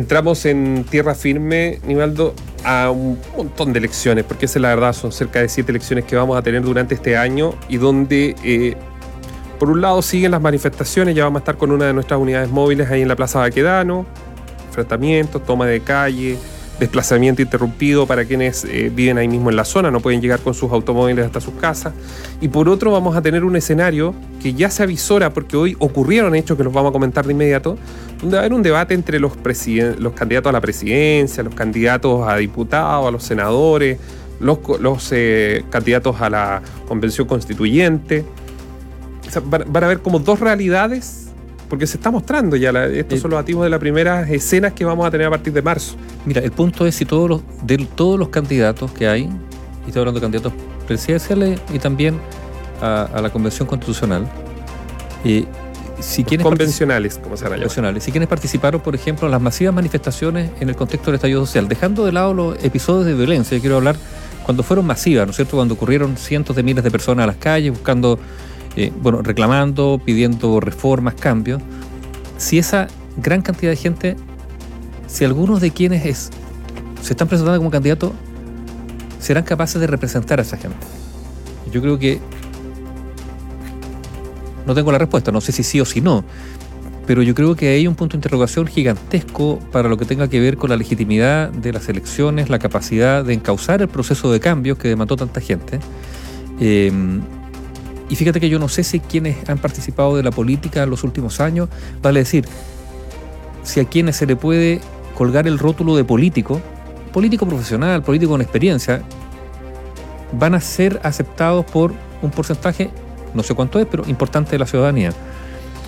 entramos en tierra firme, Nivaldo, a un montón de elecciones, porque esa es la verdad, son cerca de siete elecciones que vamos a tener durante este año y donde, eh, por un lado, siguen las manifestaciones, ya vamos a estar con una de nuestras unidades móviles ahí en la Plaza Baquedano, enfrentamientos, toma de calle, desplazamiento interrumpido para quienes eh, viven ahí mismo en la zona, no pueden llegar con sus automóviles hasta sus casas. Y por otro vamos a tener un escenario que ya se avisora, porque hoy ocurrieron hechos que los vamos a comentar de inmediato, donde va a haber un debate entre los, los candidatos a la presidencia, los candidatos a diputados, a los senadores, los, los eh, candidatos a la convención constituyente. van a haber como dos realidades porque se está mostrando ya, estos son los activos de las primeras escenas que vamos a tener a partir de marzo. Mira, el punto es si todos los, de todos los candidatos que hay, y estoy hablando de candidatos presidenciales y también a, la Convención Constitucional, eh, si quienes convencionales, como se convencionales, si quienes participaron, por ejemplo, en las masivas manifestaciones en el contexto del estallido social, dejando de lado los episodios de violencia, yo quiero hablar cuando fueron masivas, ¿no es cierto? Cuando ocurrieron cientos de miles de personas a las calles buscando eh, bueno, reclamando, pidiendo reformas, cambios, si esa gran cantidad de gente, si algunos de quienes es, se están presentando como candidatos, serán capaces de representar a esa gente. Yo creo que no tengo la respuesta, no sé si sí o si no, pero yo creo que hay un punto de interrogación gigantesco para lo que tenga que ver con la legitimidad de las elecciones, la capacidad de encauzar el proceso de cambios que demandó tanta gente. Eh, y fíjate que yo no sé si quienes han participado de la política en los últimos años, vale decir, si a quienes se le puede colgar el rótulo de político, político profesional, político con experiencia, van a ser aceptados por un porcentaje, no sé cuánto es, pero importante de la ciudadanía.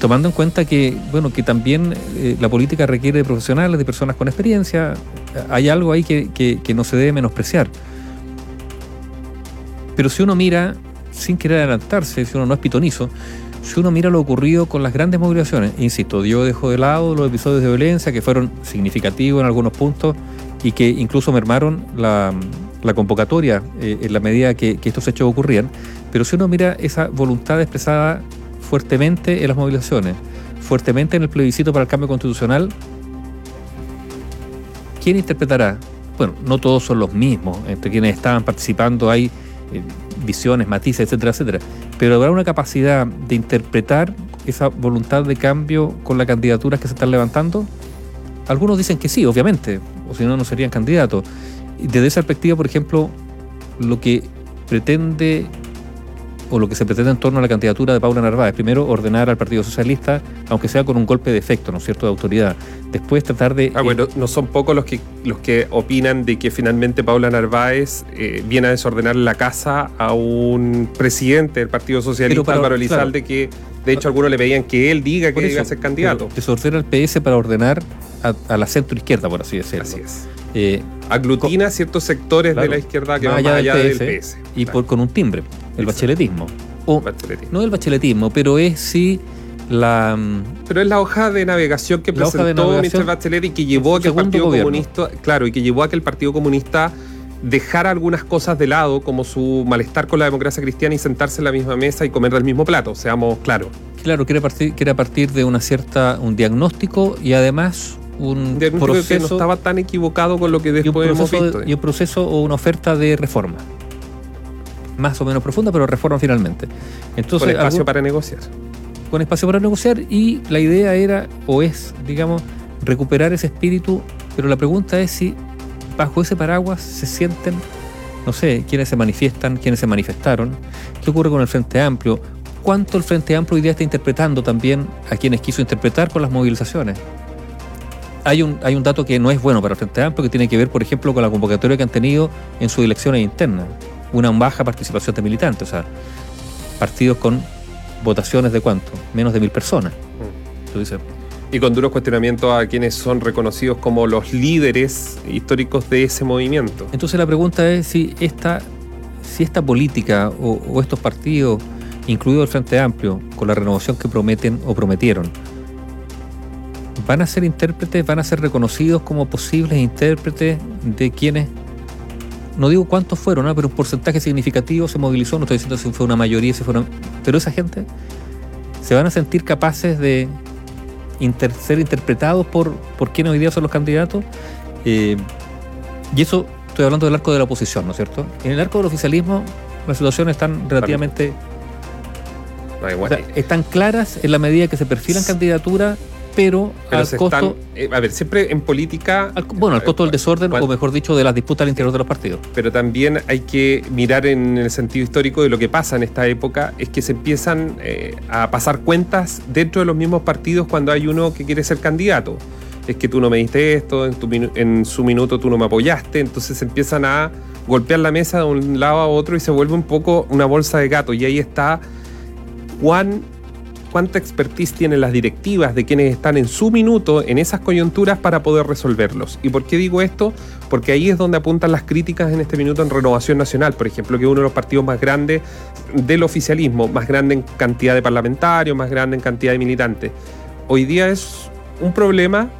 Tomando en cuenta que, bueno, que también eh, la política requiere de profesionales, de personas con experiencia, hay algo ahí que, que no se debe menospreciar. Pero si uno mira sin querer adelantarse, si uno no es pitonizo, si uno mira lo ocurrido con las grandes movilizaciones, insisto, yo dejo de lado los episodios de violencia que fueron significativos en algunos puntos y que incluso mermaron la, convocatoria eh, en la medida que, estos hechos ocurrían, pero si uno mira esa voluntad expresada fuertemente en las movilizaciones, fuertemente en el plebiscito para el cambio constitucional, ¿quién interpretará? Bueno, no todos son los mismos, entre quienes estaban participando hay eh, visiones, matices, etcétera, etcétera. Pero habrá una capacidad de interpretar esa voluntad de cambio con las candidaturas que se están levantando. Algunos dicen que sí, obviamente, o si no, no serían candidatos. Desde esa perspectiva, por ejemplo, lo que pretende o lo que se pretende en torno a la candidatura de Paula Narváez. Primero, ordenar al Partido Socialista, aunque sea con un golpe de efecto, ¿no es cierto?, de autoridad. Después, tratar de... Ah, bueno, no son pocos los que, los que opinan de que finalmente Paula Narváez eh, viene a desordenar la casa a un presidente del Partido Socialista, Álvaro Elizalde, que de hecho algunos le pedían que él diga que iba a ser candidato. Desordena el PS para ordenar a, la centro izquierda, por así decirlo. Así es. Eh, Aglutina ciertos sectores de la izquierda que van más allá, del PS. y por, con un timbre el bacheletismo. O, No el bacheletismo, pero es sí la... Mm, pero es la hoja de navegación que presentó Mr. Bachelet y que llevó a que el Partido Comunista... Claro, y que llevó a que el Partido Comunista dejara algunas cosas de lado, como su malestar con la democracia cristiana y sentarse en la misma mesa y comer del mismo plato, seamos claros. Claro, que era, partir, que era partir de una cierta, un diagnóstico y además un proceso... que no estaba tan equivocado con lo que después hemos visto. y un proceso o una oferta de reforma más o menos profunda, pero reforma finalmente. Entonces, con espacio para negociar. Con espacio para negociar y la idea era, o es, digamos, recuperar ese espíritu, pero la pregunta es si bajo ese paraguas se sienten, no sé, quiénes se manifiestan, quiénes se manifestaron, qué ocurre con el Frente Amplio, cuánto el Frente Amplio hoy día está interpretando también a quienes quiso interpretar con las movilizaciones. Hay un, hay un dato que no es bueno para el Frente Amplio que tiene que ver, por ejemplo, con la convocatoria que han tenido en sus elecciones internas una baja participación de militantes, o sea, partidos con votaciones de cuánto, menos de mil personas. Mm. y con duros cuestionamientos a quienes son reconocidos como los líderes históricos de ese movimiento. Entonces la pregunta es si esta, si esta política o, estos partidos, incluido el Frente Amplio, con la renovación que prometen o prometieron, van a ser intérpretes, van a ser reconocidos como posibles intérpretes de quienes no digo cuántos fueron, pero un porcentaje significativo se movilizó, no estoy diciendo si fue una mayoría, si fueron, pero esa gente se van a sentir capaces de inter- ser interpretados por, por quienes hoy día son los candidatos. eh, y eso estoy hablando del arco de la oposición, ¿no es cierto? En el arco del oficialismo las situaciones están relativamente No, o igual, sea, están claras en la medida que se perfilan candidaturas, pero, pero al costo, están- eh, a ver, siempre en política, al- bueno, al costo del desorden, Cuan- o mejor dicho, de las disputas al interior de los partidos. pero también hay que mirar en el sentido histórico de lo que pasa en esta época, es que se empiezan eh, a pasar cuentas dentro de los mismos partidos cuando hay uno que quiere ser candidato. Es que tú no me diste esto, en, tu en su minuto tú no me apoyaste, entonces se empiezan a golpear la mesa de un lado a otro y se vuelve un poco una bolsa de gato. Y ahí está cuán, cuánta expertise tienen las directivas de quienes están en su minuto en esas coyunturas para poder resolverlos. ¿Y por qué digo esto? Porque ahí es donde apuntan las críticas en este minuto en Renovación Nacional, por ejemplo, que es uno de los partidos más grandes del oficialismo, más grande en cantidad de parlamentarios, más grande en cantidad de militantes. Hoy día es un problema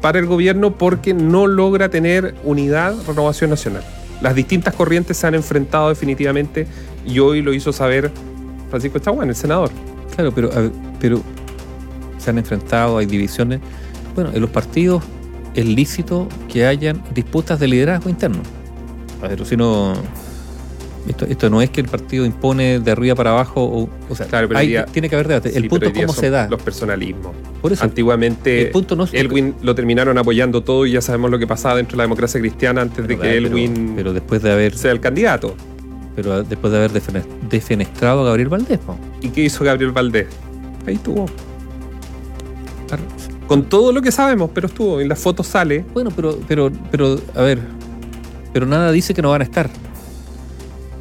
para el gobierno porque no logra tener unidad Renovación Nacional. Las distintas corrientes se han enfrentado definitivamente y hoy lo hizo saber Francisco Chaguán, el senador. Claro, pero, ver, pero se han enfrentado, hay divisiones. Bueno, en los partidos es lícito que hayan disputas de liderazgo interno. A ver, si no. Esto, esto no es que el partido impone de arriba para abajo, o, o sea, Claro, pero hay- día- tiene que haber debate. El pero punto es cómo se da. Los personalismos. Por eso, Antiguamente, el punto no es- Elwin lo terminaron apoyando todo y ya sabemos lo que pasaba dentro de la democracia cristiana antes de Pero, que pero- Elwin pero después de haber, sea el candidato. Pero después de haber defene- defenestrado a Gabriel Valdés, po. ¿Y qué hizo Gabriel Valdés? Ahí estuvo. Con todo lo que sabemos, pero estuvo. En las fotos sale. Bueno, pero, pero, pero, a ver, pero nada dice que no van a estar.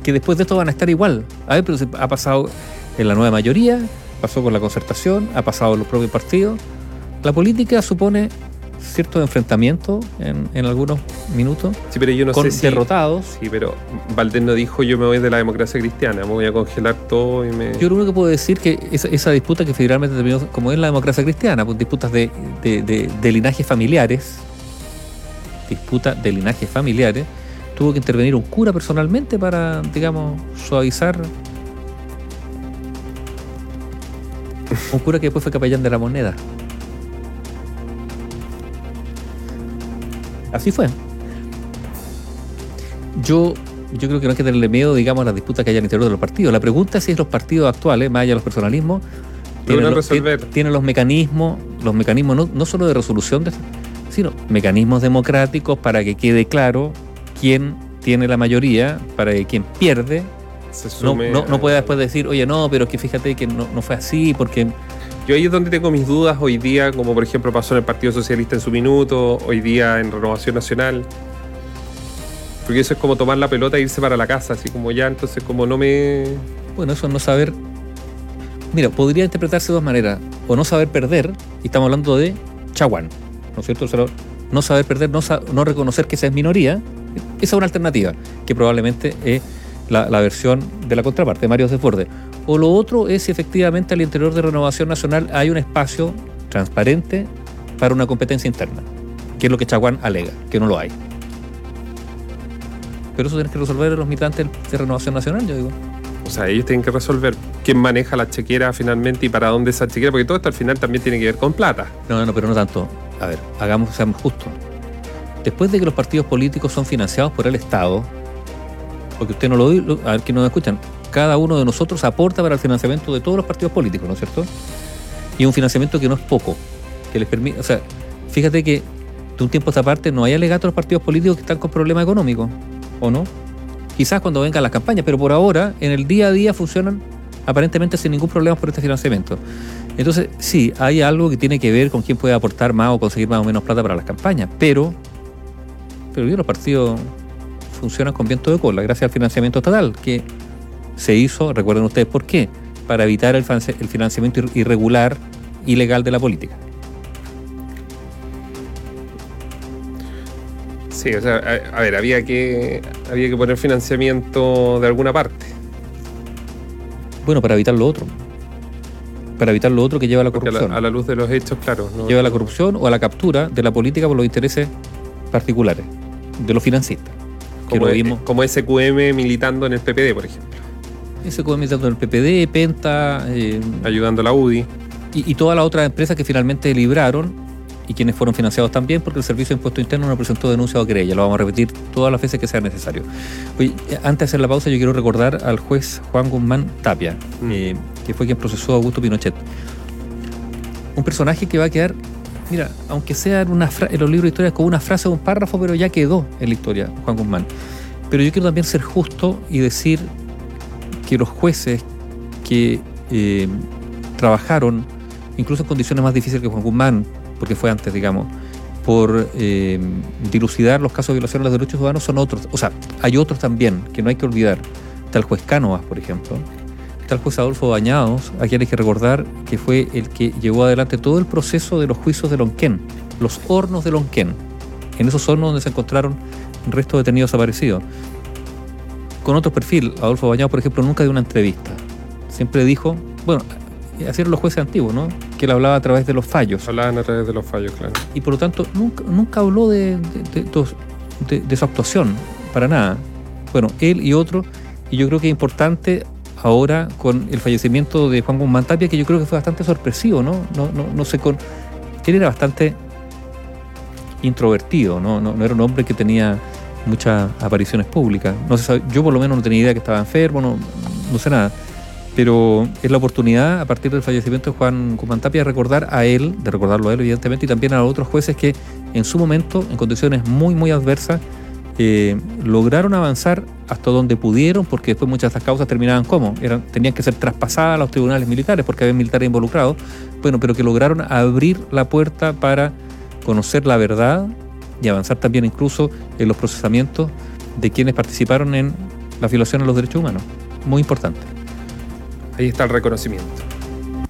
Que después de esto van a estar igual. A ver, pero se- ha pasado en la nueva mayoría, pasó con la concertación, ha pasado en los propios partidos. La política supone ciertos enfrentamientos en, en algunos minutos, Sí, pero yo no con sé si. derrotados. Sí, pero Valdés no dijo yo me voy de la democracia cristiana, me voy a congelar todo y me. Yo lo único que puedo decir que esa, esa disputa que federalmente terminó como es la democracia cristiana, pues disputas de, de, de- de linajes familiares, disputa de linajes familiares, tuvo que intervenir un cura personalmente para, digamos, suavizar. Un cura que después fue capellán de la moneda. Así fue. Yo, yo creo que no hay que tenerle miedo, digamos, a las disputas que hay al interior de los partidos. La pregunta es si es los partidos actuales, más allá de los personalismos, tienen los, tienen los mecanismos, los mecanismos no, no solo de resolución, de, sino mecanismos democráticos para que quede claro quién tiene la mayoría, para que quien pierde no, no, no pueda después decir, oye, no, pero es que fíjate que no, no fue así, porque Yo ahí es donde tengo mis dudas hoy día, como por ejemplo pasó en el Partido Socialista en su minuto, hoy día en Renovación Nacional. Porque eso es como tomar la pelota e irse para la casa, así como ya, entonces como no me... Bueno, eso es no saber. Mira, podría interpretarse de dos maneras. O no saber perder, y estamos hablando de Chaguán, ¿no es cierto? O sea, no saber perder, no, no reconocer que esa es minoría, esa es una alternativa, que probablemente es la, versión de la contraparte, Mario Desbordes. O lo otro es si efectivamente al interior de Renovación Nacional hay un espacio transparente para una competencia interna, que es lo que Chaguán alega, que no lo hay. Pero eso tienes que resolver los militantes de Renovación Nacional, yo digo. O sea, ellos tienen que resolver quién maneja la chequera finalmente y para dónde esa chequera, porque todo esto al final también tiene que ver con plata. No, no, pero no tanto. A ver, hagamos, seamos justos. Después de que los partidos políticos son financiados por el Estado, porque usted no lo a ver que nos escuchan, cada uno de nosotros aporta para el financiamiento de todos los partidos políticos, ¿no es cierto? Y un financiamiento que no es poco, que les permite, o sea, fíjate que de un tiempo a esta parte no hay alegato a los partidos políticos que están con problemas económicos, ¿o no? Quizás cuando vengan las campañas, pero por ahora, en el día a día funcionan aparentemente sin ningún problema por este financiamiento. Entonces, sí, hay algo que tiene que ver con quién puede aportar más o conseguir más o menos plata para las campañas, pero, pero yo, los partidos funcionan con viento de cola gracias al financiamiento estatal que se hizo, recuerden ustedes por qué, para evitar el, financi- el financiamiento ir- irregular, ilegal de la política. Sí, o sea, a, a ver, había que, había que poner financiamiento de alguna parte. Bueno, para evitar lo otro. Para evitar lo otro que lleva a la Porque a corrupción. la, a la luz de los hechos, claro. no- lleva a la corrupción o a la captura de la política por los intereses particulares de los financistas. Que como, lo vimos. como SQM militando en el PPD, por ejemplo. Ese en el PPD, Penta, eh, Ayudando a la UDI. y, y todas las otras empresas que finalmente libraron y quienes fueron financiados también, porque el Servicio de Impuesto Interno no presentó denuncia o querella. Lo vamos a repetir todas las veces que sea necesario. Oye, antes de hacer la pausa, yo quiero recordar al juez Juan Guzmán Tapia, Mm. eh, que fue quien procesó a Augusto Pinochet. Un personaje que va a quedar, mira, aunque sea en, una en los libros de historia como una frase o un párrafo, pero ya quedó en la historia Juan Guzmán. Pero yo quiero también ser justo y decir que los jueces que eh, trabajaron, incluso en condiciones más difíciles que Juan Guzmán, porque fue antes, digamos, por eh, dilucidar los casos de violación de los derechos humanos, son otros. O sea, hay otros también que no hay que olvidar. El juez Cánovas, por ejemplo. El juez Adolfo Bañados, a quien hay que recordar que fue el que llevó adelante todo el proceso de los juicios de Lonquén, los hornos de Lonquén. En esos hornos donde se encontraron restos de detenidos desaparecidos. Con otro perfil, Adolfo Bañados, por ejemplo, nunca dio una entrevista. Siempre dijo, bueno, así eran los jueces antiguos, ¿no? Que él hablaba a través de los fallos. Hablaban a través de los fallos, claro. Y por lo tanto, nunca, nunca habló de, de- de- de- de su actuación, para nada. Bueno, él y otro, y yo creo que es importante ahora con el fallecimiento de Juan Guzmán Tapia, que yo creo que fue bastante sorpresivo, ¿no? No, no, no sé, con... Él era bastante introvertido, ¿no? No, no era un hombre que tenía muchas apariciones públicas. No se sabe- yo por lo menos no tenía idea que estaba enfermo, no, sé nada. Pero es la oportunidad, a partir del fallecimiento de Juan Guzmán Tapia, de recordar a él, de recordarlo a él, evidentemente, y también a los otros jueces que en su momento, en condiciones muy, muy adversas, eh, lograron avanzar hasta donde pudieron, porque después muchas de estas causas terminaban como, eran, tenían que ser traspasadas a los tribunales militares, porque había militares involucrados, bueno, pero que lograron abrir la puerta para conocer la verdad y avanzar también incluso en los procesamientos de quienes participaron en la violación a los derechos humanos. Muy importante. Ahí está el reconocimiento.